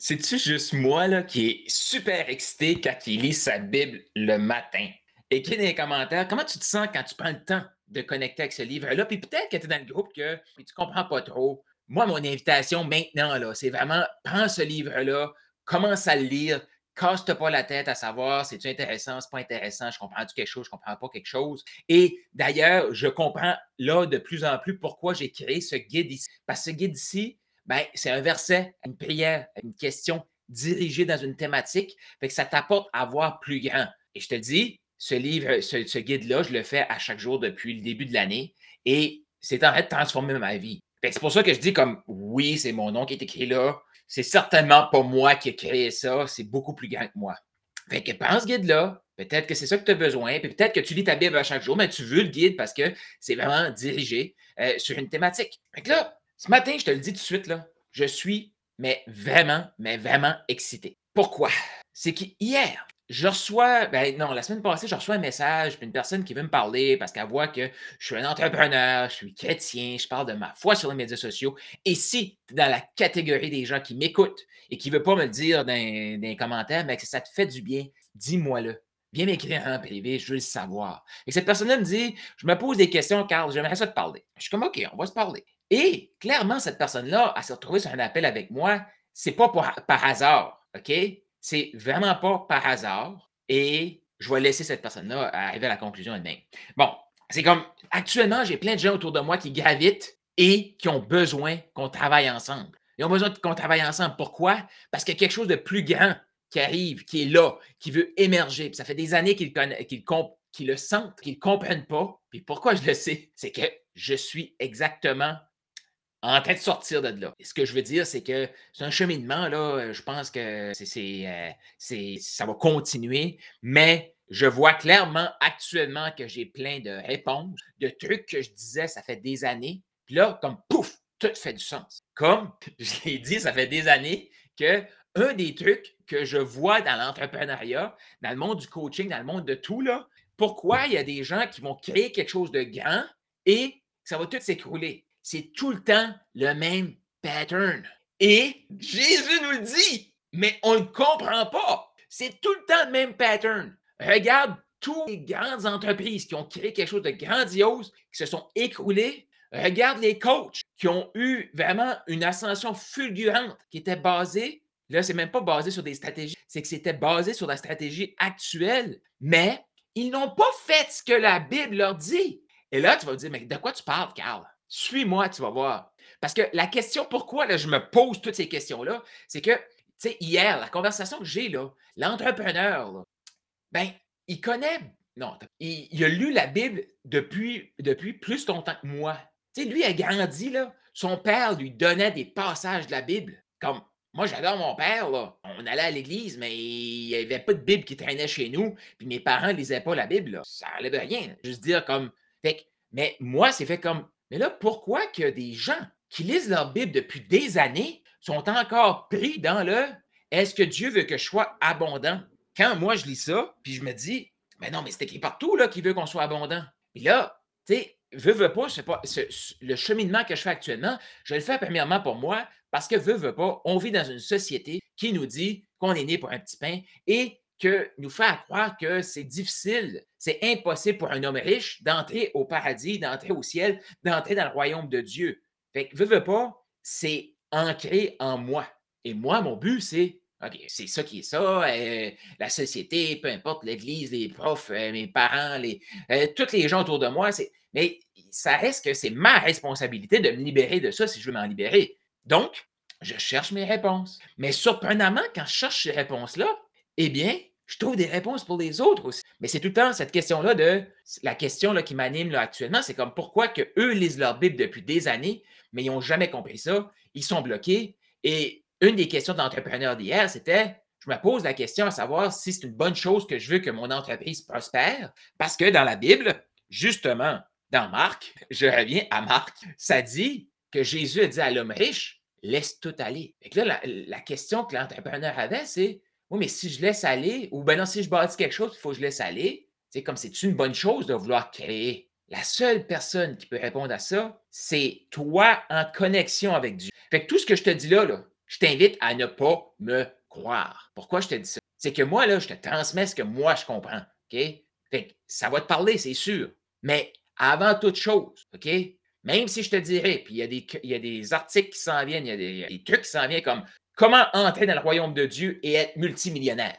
C'est-tu juste moi là, qui est super excité quand il lit sa Bible le matin? Écris dans les commentaires? Comment tu te sens quand tu prends le temps de connecter avec ce livre-là? Puis peut-être que tu es dans le groupe que tu ne comprends pas trop. Moi, mon invitation maintenant, là, c'est vraiment prends ce livre-là, commence à le lire, casse-toi pas la tête à savoir c'est-tu intéressant, c'est pas intéressant, je comprends-tu quelque chose, je comprends pas quelque chose? Et d'ailleurs, je comprends là de plus en plus pourquoi j'ai créé ce guide ici. Parce que ce guide ici, ben, c'est un verset, une prière, une question dirigée dans une thématique. Fait que ça t'apporte à voir plus grand. Et je te dis, ce livre, ce, guide-là, je le fais à chaque jour depuis le début de l'année et c'est en train de transformer ma vie. C'est pour ça que je dis comme oui, c'est mon nom qui est écrit là. C'est certainement pas moi qui ai créé ça, c'est beaucoup plus grand que moi. Fait que pense ce guide-là, peut-être que c'est ça que tu as besoin, puis peut-être que tu lis ta Bible à chaque jour, mais tu veux le guide parce que c'est vraiment dirigé euh, sur une thématique. Fait que là, ce matin, je te le dis tout de suite, là, je suis mais vraiment, mais vraiment excité. Pourquoi? C'est qu'hier, je reçois, ben non, la semaine passée, je reçois un message d'une personne qui veut me parler parce qu'elle voit que je suis un entrepreneur, je suis chrétien, je parle de ma foi sur les médias sociaux. Et si tu es dans la catégorie des gens qui m'écoutent et qui ne veulent pas me le dire dans, commentaires, mais que ça te fait du bien, dis-moi-le. Viens m'écrire en privé, je veux le savoir. Et cette personne-là me dit Je me pose des questions, Carl, j'aimerais ça te parler. Je suis comme OK, on va se parler. Et clairement, cette personne-là, à se retrouver sur un appel avec moi, c'est pas par hasard, OK? C'est vraiment pas par hasard. Et je vais laisser cette personne-là arriver à la conclusion elle-même. Bon, c'est comme actuellement, j'ai plein de gens autour de moi qui gravitent et qui ont besoin qu'on travaille ensemble. Ils ont besoin qu'on travaille ensemble. Pourquoi? Parce qu'il y a quelque chose de plus grand qui arrive, qui est là, qui veut émerger. Ça fait des années qu'ils le sentent, qu'ils ne comprennent pas. Puis pourquoi je le sais? C'est que je suis exactement en train de sortir de là. Et ce que je veux dire, c'est que c'est un cheminement, là. Je pense que c'est, euh, ça va continuer, mais je vois clairement actuellement que j'ai plein de réponses, de trucs que je disais, ça fait des années. Puis là, comme pouf, tout fait du sens. Comme je l'ai dit, ça fait des années que un des trucs que je vois dans l'entrepreneuriat, dans le monde du coaching, dans le monde de tout, là, pourquoi il y a des gens qui vont créer quelque chose de grand et ça va tout s'écrouler? C'est tout le temps le même pattern. Et Jésus nous le dit, mais on ne comprend pas. C'est tout le temps le même pattern. Regarde toutes les grandes entreprises qui ont créé quelque chose de grandiose, qui se sont écroulées. Regarde les coachs qui ont eu vraiment une ascension fulgurante qui était basée, là, c'est même pas basé sur des stratégies, c'est que c'était basé sur la stratégie actuelle, mais ils n'ont pas fait ce que la Bible leur dit. Et là, tu vas te dire, mais de quoi tu parles, Carl? Suis-moi, tu vas voir. Parce que la question pourquoi je me pose toutes ces questions-là, c'est que, tu sais, hier, la conversation que j'ai, là, l'entrepreneur, ben, il connaît, non, il, a lu la Bible depuis, depuis plus longtemps que moi. Tu sais, lui a grandi, là. Son père lui donnait des passages de la Bible. Comme, moi, j'adore mon père. On allait à l'église, mais il n'y avait pas de Bible qui traînait chez nous. Puis mes parents ne lisaient pas la Bible, là. Ça n'enlève rien. Juste dire comme. Fait mais moi, c'est fait comme mais là, pourquoi que des gens qui lisent leur Bible depuis des années sont encore pris dans le est-ce que Dieu veut que je sois abondant? Quand moi je lis ça, puis je me dis, mais non, mais c'est écrit partout là qu'il veut qu'on soit abondant. Et là, tu sais, veux, veux pas, pas le cheminement que je fais actuellement, je le fais premièrement pour moi, parce que veux, veux pas, on vit dans une société qui nous dit qu'on est né pour un petit pain et que nous fait croire que c'est difficile, c'est impossible pour un homme riche d'entrer au paradis, d'entrer au ciel, d'entrer dans le royaume de Dieu. Fait que, veux, veux pas, c'est ancré en moi. Et moi, mon but, c'est, OK, c'est ça qui est ça, euh, la société, peu importe, l'Église, les profs, euh, mes parents, les, euh, tous les gens autour de moi, c'est, mais ça reste que c'est ma responsabilité de me libérer de ça si je veux m'en libérer. Donc, je cherche mes réponses. Mais surprenamment, quand je cherche ces réponses-là, eh bien, je trouve des réponses pour les autres aussi. Mais c'est tout le temps cette question-là de la question là, qui m'anime actuellement, c'est comme pourquoi que eux lisent leur Bible depuis des années, mais ils n'ont jamais compris ça, ils sont bloqués. Et une des questions d'entrepreneur d'hier, c'était je me pose la question à savoir si c'est une bonne chose que je veux que mon entreprise prospère, parce que dans la Bible, justement, dans Marc, je reviens à Marc, ça dit que Jésus a dit à l'homme riche, laisse tout aller. Et là, la, la question que l'entrepreneur avait, c'est oui, mais si je laisse aller, ou ben non, si je bâtis quelque chose, il faut que je laisse aller. C'est comme c'est une bonne chose de vouloir créer. La seule personne qui peut répondre à ça, c'est toi en connexion avec Dieu. Fait que tout ce que je te dis là, là je t'invite à ne pas me croire. Pourquoi je te dis ça? C'est que moi, là, je te transmets ce que moi, je comprends. OK? Fait ça va te parler, c'est sûr. Mais avant toute chose, OK? Même si je te dirais, puis il y, a des, il y a des articles qui s'en viennent, il y, a des, trucs qui s'en viennent comme comment entrer dans le royaume de Dieu et être multimillionnaire?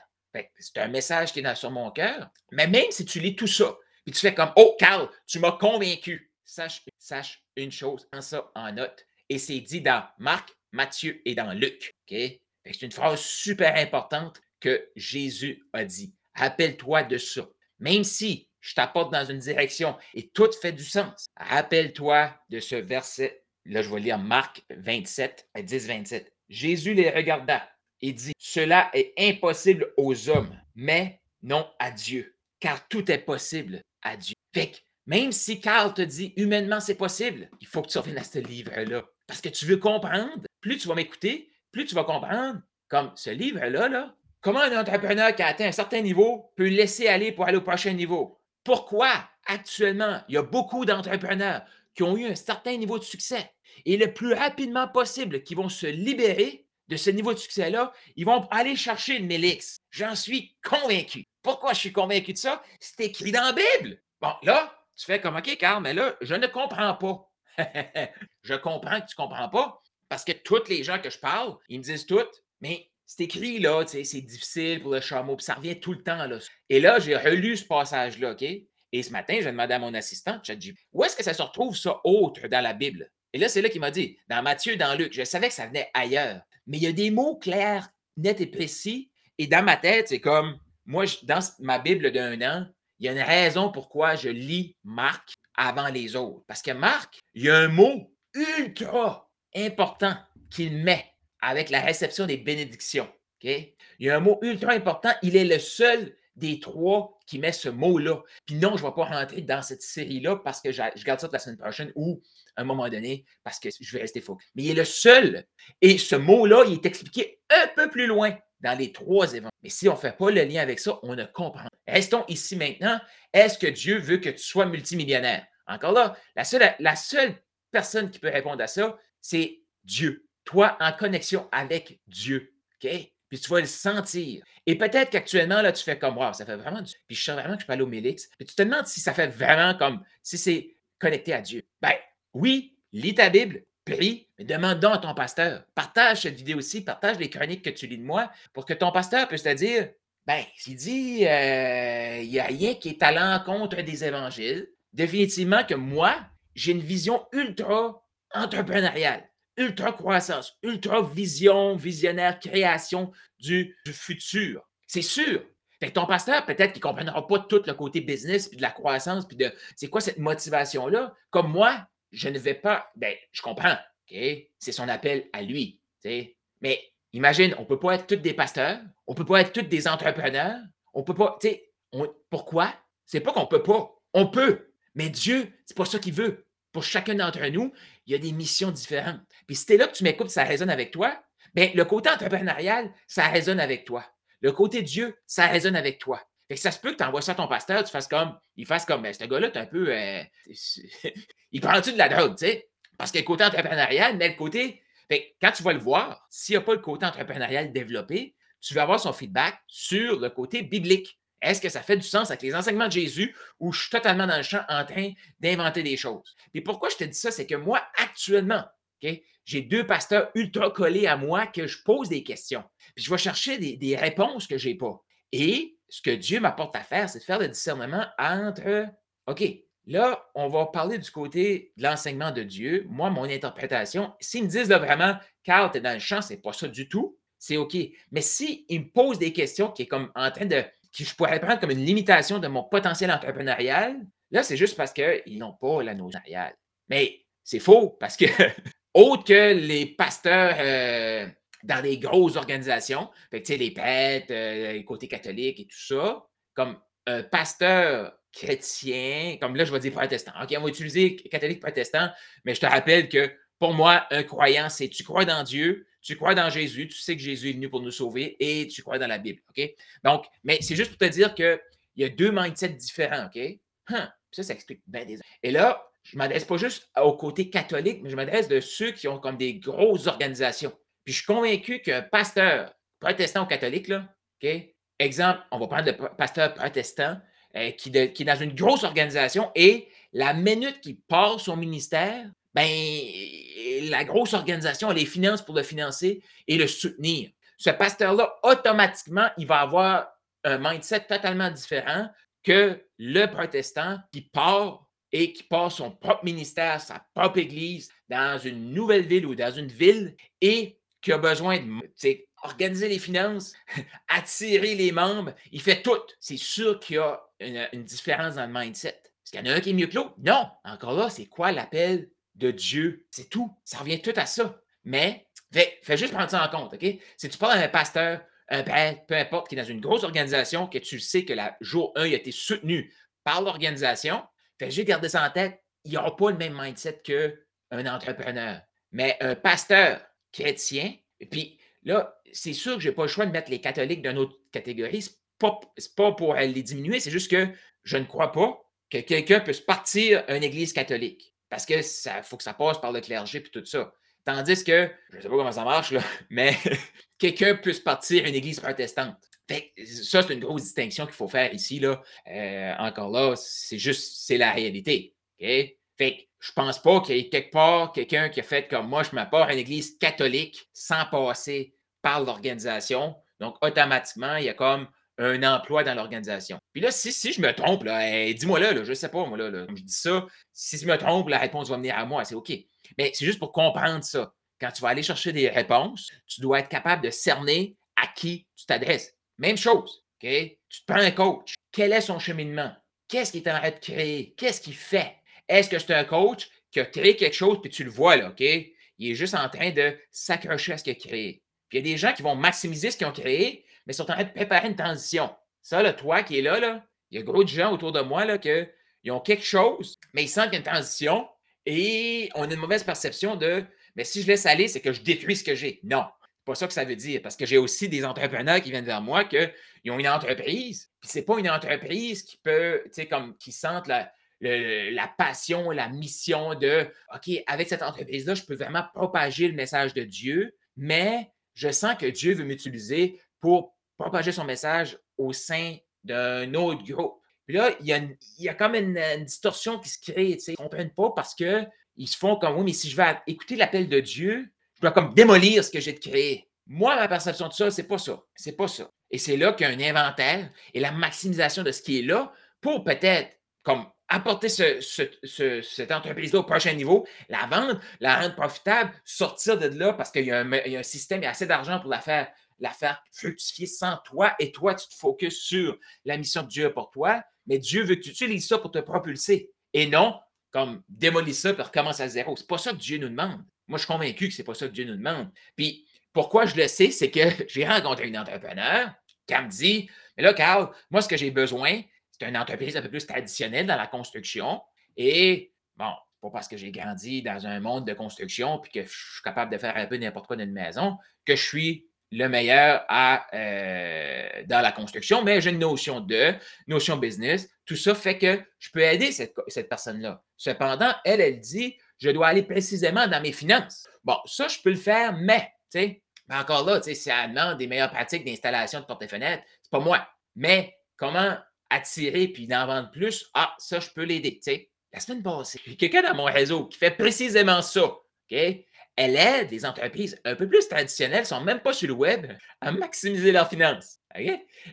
C'est un message qui est dans, sur mon cœur. Mais même si tu lis tout ça, puis tu fais comme Oh, Carl, tu m'as convaincu. Sache, sache une chose, prends ça en note. Et c'est dit dans Marc, Matthieu et dans Luc. C'est une phrase super importante que Jésus a dit. Rappelle-toi de ça. Même si je t'apporte dans une direction et tout fait du sens, rappelle-toi de ce verset. Là, je vais lire Marc 27, 10, 27. Jésus les regarda et dit Cela est impossible aux hommes, mais non à Dieu, car tout est possible à Dieu. Fait que même si Carl te dit humainement c'est possible, il faut que tu reviennes à ce livre-là. Parce que tu veux comprendre, plus tu vas m'écouter, plus tu vas comprendre. Comme ce livre-là, là, comment un entrepreneur qui a atteint un certain niveau peut laisser aller pour aller au prochain niveau. Pourquoi actuellement il y a beaucoup d'entrepreneurs qui ont eu un certain niveau de succès et le plus rapidement possible qui vont se libérer de ce niveau de succès-là, ils vont aller chercher une Mélix. J'en suis convaincu. Pourquoi je suis convaincu de ça? C'est écrit dans la Bible. Bon, là, tu fais comme OK, Carl, mais là, je ne comprends pas. je comprends que tu ne comprends pas parce que tous les gens que je parle, ils me disent tout, mais c'est écrit là, c'est difficile pour le chameau, puis ça revient tout le temps. Là. Et là, j'ai relu ce passage-là, OK? Et ce matin, j'ai demandé à mon assistant, ChatGPT, où est-ce que ça se retrouve, ça, autre dans la Bible? Et là, c'est là qu'il m'a dit, dans Matthieu, dans Luc, je savais que ça venait ailleurs. Mais il y a des mots clairs, nets et précis. Et dans ma tête, c'est comme, moi, dans ma Bible d'un an, il y a une raison pourquoi je lis Marc avant les autres. Parce que Marc, il y a un mot ultra important qu'il met avec la réception des bénédictions. Il y a un mot ultra important. Il est le seul des trois qui met ce mot-là. Puis non, je ne vais pas rentrer dans cette série-là parce que je garde ça pour la semaine prochaine ou à un moment donné parce que je vais rester faux. Mais il est le seul. Et ce mot-là, il est expliqué un peu plus loin dans les trois événements. Mais si on ne fait pas le lien avec ça, on ne comprend. Restons ici maintenant. Est-ce que Dieu veut que tu sois multimillionnaire? Encore là, la seule, la seule personne qui peut répondre à ça, c'est Dieu. Toi en connexion avec Dieu. OK? Puis tu vas le sentir. Et peut-être qu'actuellement, là, tu fais comme, wow, ça fait vraiment du. Puis je sens vraiment que je peux aller au Mélix. Puis tu te demandes si ça fait vraiment comme, si c'est connecté à Dieu. Ben oui, lis ta Bible, prie, mais demande donc à ton pasteur. Partage cette vidéo aussi, partage les chroniques que tu lis de moi pour que ton pasteur puisse te dire, ben, s'il dit, euh, il n'y a rien qui est à l'encontre des évangiles, définitivement que moi, j'ai une vision ultra entrepreneuriale ultra croissance, ultra vision, visionnaire, création du, futur. C'est sûr. Fait ton pasteur, peut-être qu'il ne comprendra pas tout le côté business, puis de la croissance, puis de c'est quoi cette motivation-là? Comme moi, je ne vais pas. Ben, je comprends. C'est son appel à lui. Mais imagine, on ne peut pas être tous des pasteurs, on ne peut pas être tous des entrepreneurs, on ne peut pas. On, pourquoi? C'est pas qu'on ne peut pas. On peut. Mais Dieu, c'est pas ça qu'il veut pour chacun d'entre nous, il y a des missions différentes. Puis si tu es là que tu m'écoutes, ça résonne avec toi, bien, le côté entrepreneurial, ça résonne avec toi. Le côté Dieu, ça résonne avec toi. Fait que ça se peut que tu envoies ça à ton pasteur, tu fasses comme, il fasse comme, ben, ce gars-là, tu un peu. Euh, il prend-tu de la drogue, tu sais? Parce que le côté entrepreneurial, mais le côté. Fait quand tu vas le voir, s'il n'y a pas le côté entrepreneurial développé, tu vas avoir son feedback sur le côté biblique. Est-ce que ça fait du sens avec les enseignements de Jésus ou je suis totalement dans le champ en train d'inventer des choses? Et pourquoi je te dis ça? C'est que moi, actuellement, j'ai deux pasteurs ultra collés à moi que je pose des questions. Puis je vais chercher des, réponses que je n'ai pas. Et ce que Dieu m'apporte à faire, c'est de faire le discernement entre, OK, là, on va parler du côté de l'enseignement de Dieu. Moi, mon interprétation, s'ils me disent là, vraiment, Carl, tu es dans le champ, c'est pas ça du tout, c'est OK. Mais s'ils me posent des questions qui est comme en train de que je pourrais prendre comme une limitation de mon potentiel entrepreneurial, là, c'est juste parce qu'ils n'ont pas la notion Mais c'est faux parce que, autre que les pasteurs euh, dans des grosses organisations, fait que, les prêtres, euh, les côtés catholiques et tout ça, comme un pasteur chrétien, comme là, je vais dire protestant. OK, on va utiliser catholique protestant, mais je te rappelle que pour moi, un croyant, c'est tu crois dans Dieu, tu crois dans Jésus, tu sais que Jésus est venu pour nous sauver et tu crois dans la Bible. OK? Donc, mais c'est juste pour te dire qu'il y a deux mindsets différents. OK? Hein, ça, ça explique bien des. Et là, je ne m'adresse pas juste au côté catholique, mais je m'adresse de ceux qui ont comme des grosses organisations. Puis je suis convaincu qu'un pasteur protestant ou catholique, là, OK? Exemple, on va prendre le pasteur protestant euh, qui, qui, est dans une grosse organisation et la minute qu'il part son ministère, ben, la grosse organisation a les finances pour le financer et le soutenir. Ce pasteur-là, automatiquement, il va avoir un mindset totalement différent que le protestant qui part et qui part son propre ministère, sa propre église dans une nouvelle ville ou dans une ville et qui a besoin de les finances, attirer les membres. Il fait tout. C'est sûr qu'il y a une, différence dans le mindset. Est-ce qu'il y en a un qui est mieux que l'autre? Non. Encore là, c'est quoi l'appel de Dieu? C'est tout. Ça revient tout à ça. Mais fais, juste prendre ça en compte, OK? Si tu parles à un pasteur, un père, peu importe, qui est dans une grosse organisation, que tu sais que le jour 1, il a été soutenu par l'organisation, fais juste garder ça en tête. Il n'aura pas le même mindset qu'un entrepreneur. Mais un pasteur chrétien, puis là, c'est sûr que je n'ai pas le choix de mettre les catholiques d'une autre catégorie. Ce n'est pas, pour les diminuer, c'est juste que je ne crois pas que quelqu'un puisse partir une église catholique. Parce que ça faut que ça passe par le clergé et tout ça. Tandis que, je ne sais pas comment ça marche, là, mais quelqu'un puisse partir une église protestante. ça, c'est une grosse distinction qu'il faut faire ici. Là. Euh, encore là, c'est juste, c'est la réalité. Fait que je pense pas qu'il y ait quelque part quelqu'un qui a fait comme moi, je m'apporte à une église catholique sans passer par l'organisation. Donc, automatiquement, il y a comme un emploi dans l'organisation. Puis là, si, si je me trompe, dis-moi là, je ne sais pas, moi, là, comme je dis ça, si je me trompe, la réponse va venir à moi, c'est OK. Mais c'est juste pour comprendre ça. Quand tu vas aller chercher des réponses, tu dois être capable de cerner à qui tu t'adresses. Même chose, OK? Tu te prends un coach. Quel est son cheminement? Qu'est-ce qu'il est en train de créer? Qu'est-ce qu'il fait? Est-ce que c'est un coach qui a créé quelque chose, puis tu le vois, là, OK? Il est juste en train de s'accrocher à ce qu'il a créé. Puis il y a des gens qui vont maximiser ce qu'ils ont créé, mais sont en train de préparer une transition. Ça, là, toi qui es là, là, il y a gros de gens autour de moi là, qui ont quelque chose, mais ils sentent une transition et on a une mauvaise perception de mais si je laisse aller, c'est que je détruis ce que j'ai. Non, c'est pas ça que ça veut dire. Parce que j'ai aussi des entrepreneurs qui viennent vers moi qu'ils ont une entreprise, puis c'est pas une entreprise qui peut, tu sais, comme qui sentent la, la passion, la mission de OK, avec cette entreprise-là, je peux vraiment propager le message de Dieu, mais je sens que Dieu veut m'utiliser pour propager son message au sein d'un autre groupe. Puis là, il y a, y comme une, distorsion qui se crée. Ils ne comprennent pas parce qu'ils se font comme oui, mais si je vais écouter l'appel de Dieu, je dois comme démolir ce que j'ai de créer. Moi, ma perception de ça, c'est pas ça. C'est pas ça. Et c'est là qu'il y a un inventaire et la maximisation de ce qui est là pour peut-être comme apporter cette entreprise-là au prochain niveau, la vendre, la rendre profitable, sortir de là parce qu'il y, a un système, il y a assez d'argent pour la faire, la faire fructifier sans toi et toi, tu te focuses sur la mission que Dieu a pour toi, mais Dieu veut que tu utilises ça pour te propulser et non comme démolir ça et recommencer à zéro. C'est pas ça que Dieu nous demande. Moi, je suis convaincu que c'est pas ça que Dieu nous demande. Puis, pourquoi je le sais, c'est que j'ai rencontré une entrepreneur qui me dit Mais là, Carl, moi, ce que j'ai besoin, c'est une entreprise un peu plus traditionnelle dans la construction. Et bon, pas parce que j'ai grandi dans un monde de construction puis que je suis capable de faire un peu n'importe quoi dans une maison que je suis le meilleur à, euh, dans la construction, mais j'ai une notion de, notion business. Tout ça fait que je peux aider cette, personne-là. Cependant, elle, elle dit, je dois aller précisément dans mes finances. Bon, ça, je peux le faire, mais, tu sais, encore là, tu sais, elle demande des meilleures pratiques d'installation de porte fenêtres, c'est pas moi. Mais comment attirer puis d'en vendre plus, ah, ça, je peux l'aider. La semaine passée, j'ai quelqu'un dans mon réseau qui fait précisément ça. OK? Elle aide les entreprises un peu plus traditionnelles, ne sont même pas sur le web, à maximiser leurs finances.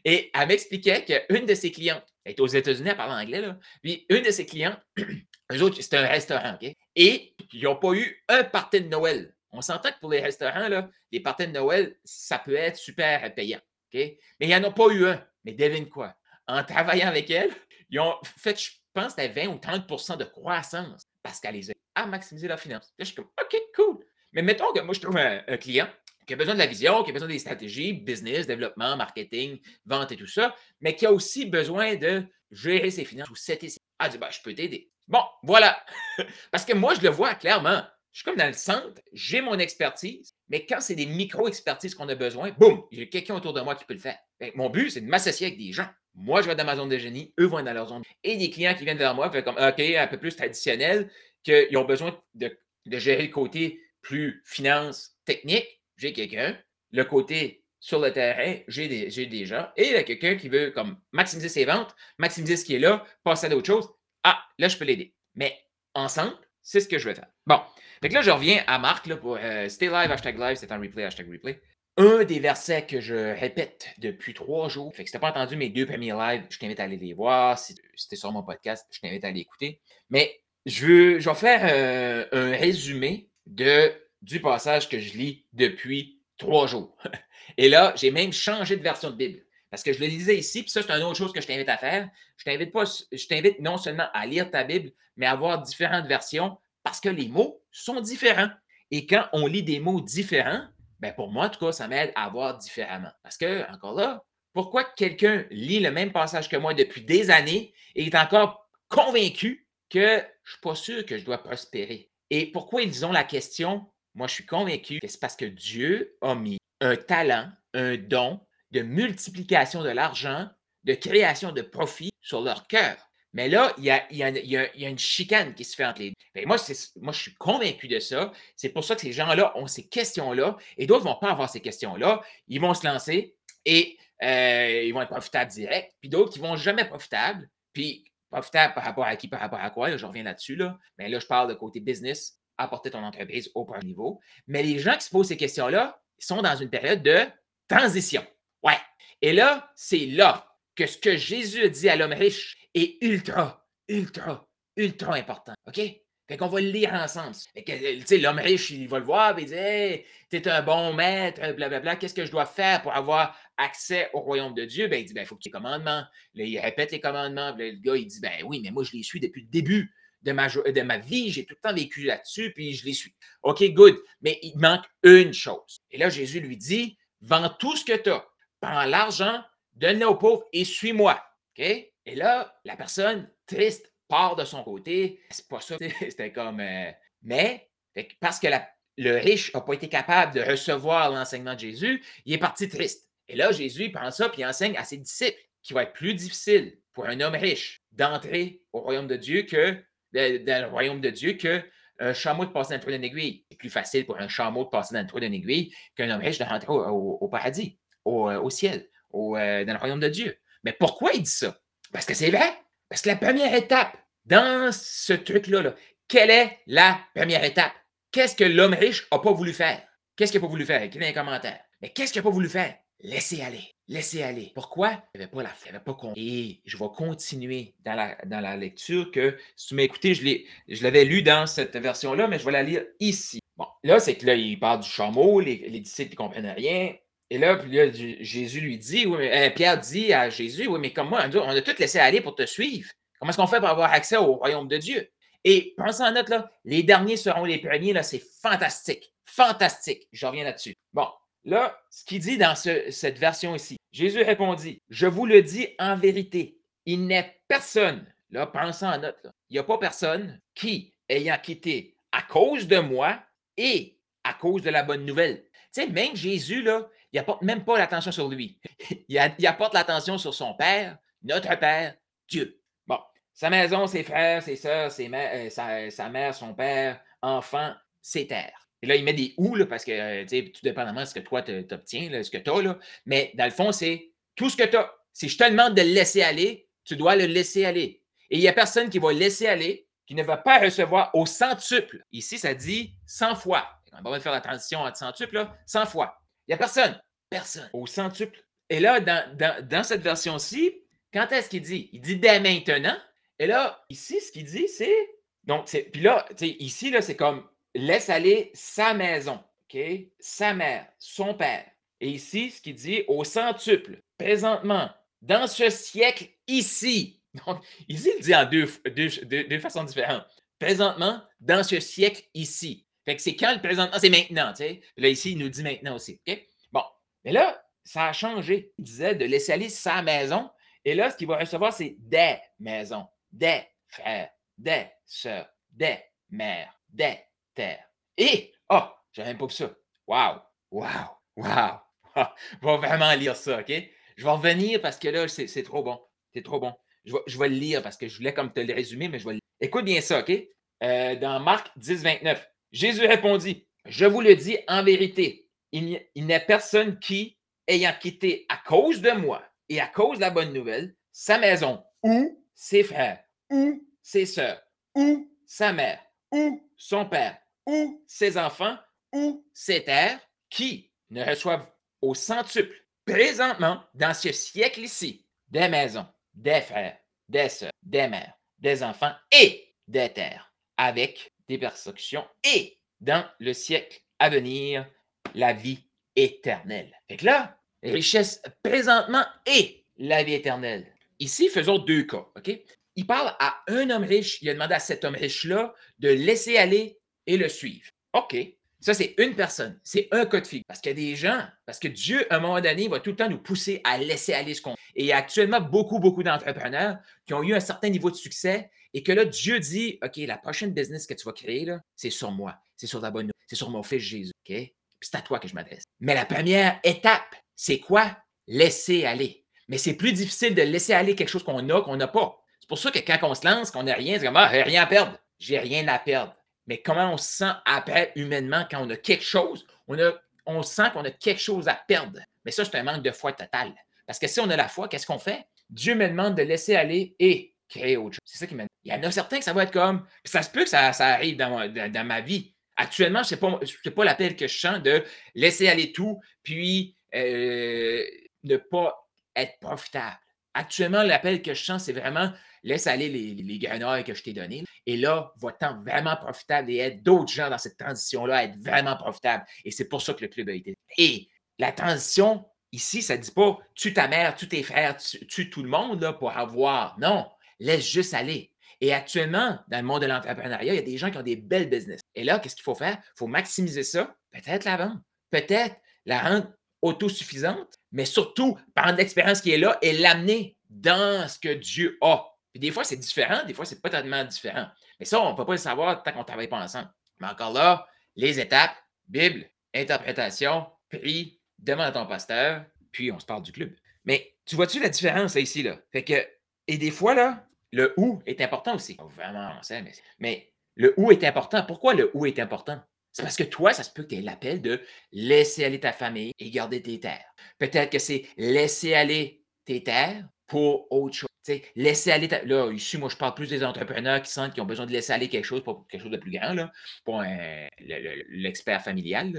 Et elle m'expliquait qu'une de ses clientes, elle est aux États-Unis, elle parle anglais, là, puis une de ses clientes, eux autres, c'était un restaurant, OK? Et ils n'ont pas eu un party de Noël. On s'entend que pour les restaurants, là, les parties de Noël, ça peut être super payant. OK? Mais il n'y en a pas eu un. Mais devine quoi? en travaillant avec elle, ils ont fait, je pense, 20 ou 30% de croissance parce qu'elle les a à maximiser leurs finances. Je suis comme, OK, cool. Mais mettons que moi, je trouve un, client qui a besoin de la vision, qui a besoin des stratégies, business, développement, marketing, vente et tout ça, mais qui a aussi besoin de gérer ses finances ou setter ses... Ah, ben, je peux t'aider. Bon, voilà. Parce que moi, je le vois clairement. Je suis comme dans le centre, j'ai mon expertise, mais quand c'est des micro-expertises qu'on a besoin, boum, j'ai quelqu'un autour de moi qui peut le faire. Ben, mon but, c'est de m'associer avec des gens. Moi, je vais dans ma zone de génie, eux vont dans leur zone. Et des clients qui viennent vers moi, comme OK, un peu plus traditionnel, qu'ils ont besoin de, gérer le côté plus finance, technique. j'ai quelqu'un. Le côté sur le terrain, j'ai des, gens. Et il y a quelqu'un qui veut comme maximiser ses ventes, maximiser ce qui est là, passer à d'autres choses. Ah, là, je peux l'aider. Mais ensemble, c'est ce que je vais faire. Bon. Donc là, je reviens à Marc là, pour euh, Stay Live, hashtag live, c'est un replay, hashtag replay. Un des versets que je répète depuis trois jours. Fait que si t'as pas entendu mes deux premiers lives, je t'invite à aller les voir. Si sur mon podcast, je t'invite à aller écouter. Mais je, veux, je vais faire euh, un résumé de, du passage que je lis depuis trois jours. Et là, j'ai même changé de version de Bible. Parce que je le lisais ici, puis ça, c'est une autre chose que je t'invite à faire. Je t'invite non seulement à lire ta Bible, mais à avoir différentes versions parce que les mots sont différents. Et quand on lit des mots différents, ben pour moi, en tout cas, ça m'aide à voir différemment. Parce que, encore là, pourquoi quelqu'un lit le même passage que moi depuis des années et est encore convaincu que je ne suis pas sûr que je dois prospérer? Et pourquoi ils ont la question? Moi, je suis convaincu que c'est parce que Dieu a mis un talent, un don de multiplication de l'argent, de création de profit sur leur cœur. Mais là, il y a, une chicane qui se fait entre les deux. moi, moi, je suis convaincu de ça. C'est pour ça que ces gens-là ont ces questions-là et d'autres ne vont pas avoir ces questions-là. Ils vont se lancer et euh, ils vont être profitables direct. Puis d'autres qui ne vont jamais profitables. Puis profitables par rapport à qui, par rapport à quoi. je reviens là-dessus. Là. Mais là, je parle de côté business, apporter ton entreprise au premier niveau. Mais les gens qui se posent ces questions-là, sont dans une période de transition. Ouais. Et là, c'est là que ce que Jésus dit à l'homme riche est ultra, ultra, ultra important. OK? Fait qu'on va le lire ensemble. Fait que, l'homme riche, il va le voir et il dit Hey, t'es un bon maître, blablabla, qu'est-ce que je dois faire pour avoir accès au royaume de Dieu? Ben, il dit Ben, il faut que tu aies les commandements. Il répète les commandements. le gars, il dit Ben oui, mais moi, je les suis depuis le début de ma, de ma vie, j'ai tout le temps vécu là-dessus, puis je les suis. OK, good. Mais il manque une chose. Et là, Jésus lui dit Vends tout ce que tu as, prends l'argent, donne-le aux pauvres et suis-moi. OK? Et là, la personne triste part de son côté. C'est pas ça. C'était comme. Euh, mais, parce que le riche n'a pas été capable de recevoir l'enseignement de Jésus, il est parti triste. Et là, Jésus prend ça puis enseigne à ses disciples qu'il va être plus difficile pour un homme riche d'entrer au royaume de Dieu que dans le royaume de Dieu qu'un chameau de passer dans le trou d'une aiguille. C'est plus facile pour un chameau de passer dans le trou d'une aiguille qu'un homme riche de rentrer au, paradis, euh, au, ciel, au, euh, dans le royaume de Dieu. Mais pourquoi il dit ça? Parce que c'est vrai. Parce que la première étape dans ce truc-là, quelle est la première étape? Qu'est-ce que l'homme riche n'a pas voulu faire? Qu'est-ce qu'il n'a pas voulu faire? Écrivez dans les commentaires. Mais qu'est-ce qu'il n'a pas voulu faire? Laissez aller. Laissez aller. Pourquoi? Il n'avait pas la il pas compris. Et je vais continuer dans la, dans la lecture que, si tu m'as écouté, je l'avais lu dans cette version-là, mais je vais la lire ici. Bon, là, c'est que là, il parle du chameau, les, disciples ne comprennent rien. Et là, puis là, Jésus lui dit, oui, mais, euh, Pierre dit à Jésus, oui, mais comme moi, on a tout laissé aller pour te suivre. Comment est-ce qu'on fait pour avoir accès au royaume de Dieu? Et pensez en note, là, les derniers seront les premiers, là, c'est fantastique. Fantastique. Je reviens là-dessus. Bon, Là, ce qu'il dit dans cette version ici, Jésus répondit, je vous le dis en vérité, il n'est personne, là, pensant en note, il n'y a pas personne qui, ayant quitté à cause de moi et à cause de la bonne nouvelle. Tu sais, même Jésus, là, il n'apporte même pas l'attention sur lui. il, apporte l'attention sur son Père, notre Père, Dieu. Bon, sa maison, ses frères, ses soeurs, ses euh, sa, sa, mère, son père, enfants, ses terres. Et là, il met des ou, parce que, euh, tu tout dépendamment de ce que toi t'obtiens, ce que tu as. Mais dans le fond, c'est tout ce que tu as. Si je te demande de le laisser aller, tu dois le laisser aller. Et il n'y a personne qui va laisser aller, qui ne va pas recevoir au centuple. Ici, ça dit 100 fois. On va faire la transition entre centuple, là, 100 fois. Il n'y a personne. Personne. Au centuple. Et là, dans, cette version-ci, quand est-ce qu'il dit? Il dit dès maintenant. Et là, ici, ce qu'il dit, c'est. Donc, puis là, tu ici, là, c'est comme laisse aller sa maison? Sa mère, son père. Et ici, ce qu'il dit au centuple, présentement, dans ce siècle ici. Donc, ici, il dit en deux, deux, façons différentes. Présentement, dans ce siècle ici. Fait que c'est quand le présentement, c'est maintenant, tu sais. Là, ici, il nous dit maintenant aussi, OK? Bon. Mais là, ça a changé. Il disait de laisser aller sa maison. Et là, ce qu'il va recevoir, c'est des maisons, des frères, des sœurs, des mères, des terre. Et, oh, j'aime même pas ça. Wow, wow, wow. Je vais vraiment lire ça, OK? Je vais revenir parce que là, c'est trop bon. C'est trop bon. Je vais, le lire parce que je voulais comme te le résumer, mais je vais le lire. Écoute bien ça, OK? Euh, dans Marc 10, 29, Jésus répondit Je vous le dis en vérité, il n'y a personne qui, ayant quitté à cause de moi et à cause de la bonne nouvelle, sa maison ou ses frères ou ses sœurs ou sa mère ou son père ou ses enfants ou ses terres qui ne reçoivent au centuple présentement dans ce siècle ici des maisons, des frères, des sœurs, des mères, des enfants et des terres avec des persécutions et dans le siècle à venir la vie éternelle. Fait que là, richesse présentement et la vie éternelle. Ici, faisons deux cas, OK? Il parle à un homme riche, il a demandé à cet homme riche-là de laisser aller et le suivre. OK. Ça, c'est une personne. C'est un cas de figure. Parce qu'il y a des gens, parce que Dieu, à un moment donné, va tout le temps nous pousser à laisser aller ce qu'on. Et il y a actuellement beaucoup, beaucoup d'entrepreneurs qui ont eu un certain niveau de succès et que là, Dieu dit OK, la prochaine business que tu vas créer, c'est sur moi. C'est sur ta bonne C'est sur mon fils Jésus. OK? Puis c'est à toi que je m'adresse. Mais la première étape, c'est quoi? Laisser aller. Mais c'est plus difficile de laisser aller quelque chose qu'on a qu'on n'a pas. C'est pour ça que quand on se lance, qu'on n'a rien, c'est comme Ah, rien à perdre. J'ai rien à perdre. Mais comment on se sent après humainement quand on a quelque chose? On, a, on sent qu'on a quelque chose à perdre. Mais ça, c'est un manque de foi total. Parce que si on a la foi, qu'est-ce qu'on fait? Dieu me demande de laisser aller et créer autre chose. C'est ça qui m'aide. Il y en a certains que ça va être comme. ça se peut que ça, arrive dans ma, vie. Actuellement, ce n'est pas, pas l'appel que je sens de laisser aller tout, puis euh, ne pas être profitable. Actuellement, l'appel que je sens, c'est vraiment laisse aller les, les grenouilles que je t'ai données. Et là, va-t'en vraiment profitable et aide d'autres gens dans cette transition-là à être vraiment profitable. Et c'est pour ça que le club a été. Et la transition, ici, ça ne dit pas tue ta mère, tue tes frères, tue, tout le monde là, pour avoir. Non, laisse juste aller. Et actuellement, dans le monde de l'entrepreneuriat, il y a des gens qui ont des belles business. Et là, qu'est-ce qu'il faut faire? Il faut maximiser ça, peut-être la vendre, peut-être la rendre autosuffisante, mais surtout prendre l'expérience qui est là et l'amener dans ce que Dieu a. Puis des fois, c'est différent, des fois, c'est pas tellement différent. Mais ça, on ne peut pas le savoir tant qu'on ne travaille pas ensemble. Mais encore là, les étapes, Bible, interprétation, prix, demande à ton pasteur, puis on se parle du club. Mais tu vois-tu la différence ici, là? Fait que, et des fois, là, le où est important aussi. Vraiment, on sait, mais, mais le où est important. Pourquoi le où est important? C'est parce que toi, ça se peut que tu aies l'appel de laisser aller ta famille et garder tes terres. Peut-être que c'est laisser aller tes terres pour autre chose. Laisser aller. Là, ici, moi, je parle plus des entrepreneurs qui sentent qu'ils ont besoin de laisser aller quelque chose pour quelque chose de plus grand, là, pour l'expert familial.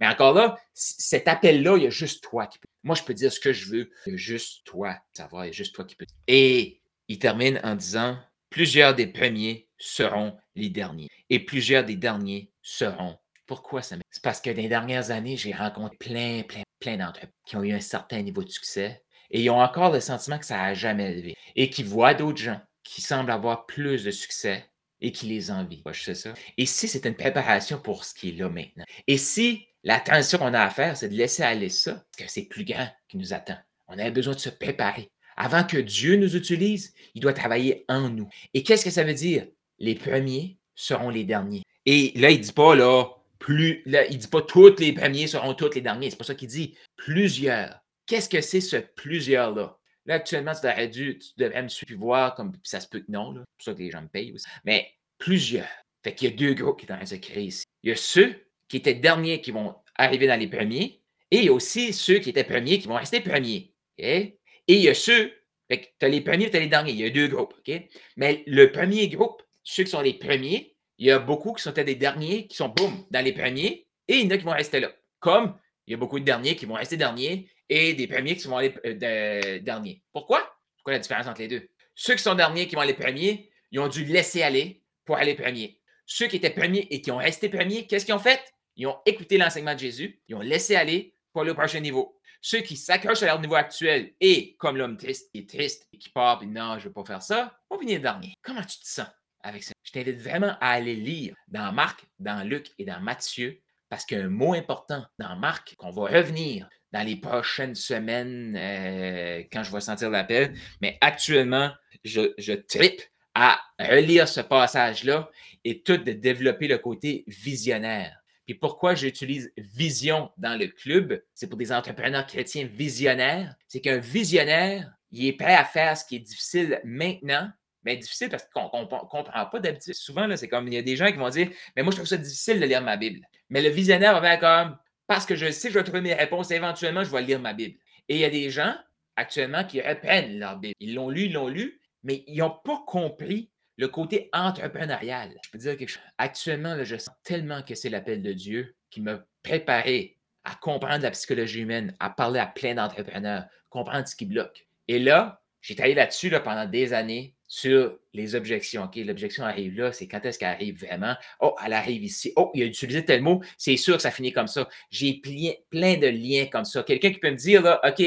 mais encore là, cet appel-là, il y a juste toi qui peux. Moi, je peux dire ce que je veux. Il y a juste toi. Savoir, il y a juste toi qui peux. Et il termine en disant plusieurs des premiers seront les derniers. Et plusieurs des derniers seront. Pourquoi ça C'est parce que dans les dernières années, j'ai rencontré plein, plein, plein d'entrepreneurs qui ont eu un certain niveau de succès et ils ont encore le sentiment que ça n'a jamais levé et qui voient d'autres gens qui semblent avoir plus de succès et qui les envient. Je sais ça. Et si c'est une préparation pour ce qui est là maintenant, et si la transition qu'on a à faire, c'est de laisser aller ça, parce que c'est plus grand qui nous attend. On a besoin de se préparer. Avant que Dieu nous utilise, il doit travailler en nous. Et qu'est-ce que ça veut dire? Les premiers seront les derniers. Et là, il ne dit pas, là, plus, là, il dit pas tous les premiers seront tous les derniers. C'est pas ça qu'il dit. Plusieurs. Qu'est-ce que c'est ce plusieurs-là? Là, actuellement, tu devrais, dû, tu devrais me suivre voir, comme ça se peut que non. C'est pour ça que les gens me payent aussi. Mais plusieurs. Fait qu'il y a deux groupes qui sont en train de se créer ici. Il y a ceux qui étaient derniers qui vont arriver dans les premiers, et il y a aussi ceux qui étaient premiers qui vont rester premiers. Et il y a ceux, tu as les premiers et tu as les derniers. Il y a deux groupes. OK? Mais le premier groupe, ceux qui sont les premiers, il y a beaucoup qui sont des derniers, qui sont, boum, dans les premiers, et il y en a qui vont rester là. Comme il y a beaucoup de derniers qui vont rester derniers et des premiers qui vont aller euh, derniers. Pourquoi? Pourquoi la différence entre les deux? Ceux qui sont derniers qui vont aller premiers, ils ont dû laisser aller pour aller premiers. Ceux qui étaient premiers et qui ont resté premiers, qu'est-ce qu'ils ont fait? Ils ont écouté l'enseignement de Jésus, ils ont laissé aller pour aller au prochain niveau. Ceux qui s'accrochent à leur niveau actuel et, comme l'homme triste, est triste et qui part, et non, je ne veux pas faire ça, vont venir dernier. Comment tu te sens? avec ça? Je t'invite vraiment à aller lire dans Marc, dans Luc et dans Matthieu, parce qu'un mot important dans Marc, qu'on va revenir dans les prochaines semaines euh, quand je vais sentir l'appel, mais actuellement, je, je tripe à relire ce passage-là et tout de développer le côté visionnaire. Puis pourquoi j'utilise vision dans le club, c'est pour des entrepreneurs chrétiens visionnaires. C'est qu'un visionnaire, il est prêt à faire ce qui est difficile maintenant mais difficile parce qu'on ne comprend pas d'habitude. Souvent, c'est comme il y a des gens qui vont dire Mais moi, je trouve ça difficile de lire ma Bible. Mais le visionnaire va faire comme parce que je sais que je vais trouver mes réponses. Éventuellement, je vais lire ma Bible. Et il y a des gens actuellement qui reprennent leur Bible. Ils l'ont lu, ils l'ont lu, mais ils n'ont pas compris le côté entrepreneurial. Je peux dire quelque chose. Actuellement, je sens tellement que c'est l'appel de Dieu qui m'a préparé à comprendre la psychologie humaine, à parler à plein d'entrepreneurs, comprendre ce qui bloque. Et là, j'ai travaillé là-dessus là, pendant des années sur les objections. OK, l'objection arrive là, c'est quand est-ce qu'elle arrive vraiment? Oh, elle arrive ici. Oh, il a utilisé tel mot, c'est sûr que ça finit comme ça. J'ai plein de liens comme ça. Quelqu'un qui peut me dire, là, OK,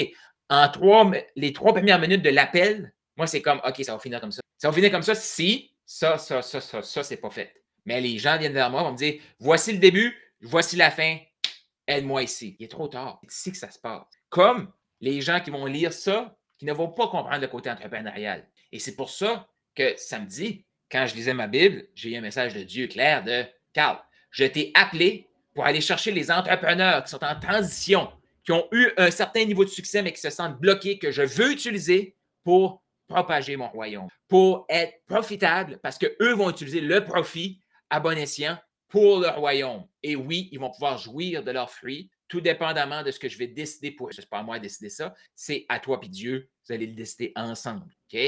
en trois, les trois premières minutes de l'appel, moi, c'est comme, OK, ça va finir comme ça. Ça va finir comme ça si ça, ça, ça, ça, ça, c'est pas fait. Mais les gens viennent vers moi, vont me dire, voici le début, voici la fin, aide-moi ici. Il est trop tard. C'est ici que ça se passe. Comme les gens qui vont lire ça, qui ne vont pas comprendre le côté entrepreneurial. Et c'est pour ça que samedi, quand je lisais ma Bible, j'ai eu un message de Dieu clair de Carl, je t'ai appelé pour aller chercher les entrepreneurs qui sont en transition, qui ont eu un certain niveau de succès, mais qui se sentent bloqués, que je veux utiliser pour propager mon royaume, pour être profitable, parce qu'eux vont utiliser le profit à bon escient pour le royaume. Et oui, ils vont pouvoir jouir de leurs fruits, tout dépendamment de ce que je vais décider pour eux. Ce n'est pas à moi de décider ça, c'est à toi et Dieu. Vous allez le décider ensemble. OK?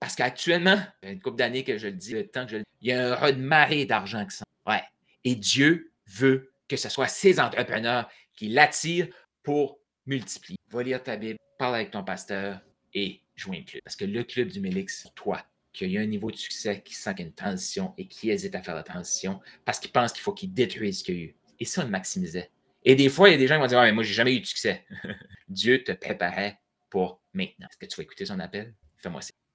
Parce qu'actuellement, une couple d'années que je le dis, le temps que je le dis, il y a un marée d'argent qui s'en. Ouais. Et Dieu veut que ce soit ces entrepreneurs qui l'attirent pour multiplier. Va lire ta Bible, parle avec ton pasteur et joins un club. Parce que le club du Mélix, toi qui a un niveau de succès, qui sent qu'il y a une transition et qui hésite à faire la transition parce qu'il pense qu'il faut qu'il détruise ce qu'il y a eu. Et ça, on le maximisait. Et des fois, il y a des gens qui vont dire ah, mais Moi, j'ai jamais eu de succès. Dieu te préparait pour maintenant. Est-ce que tu vas écouter son appel? Fais-moi ça.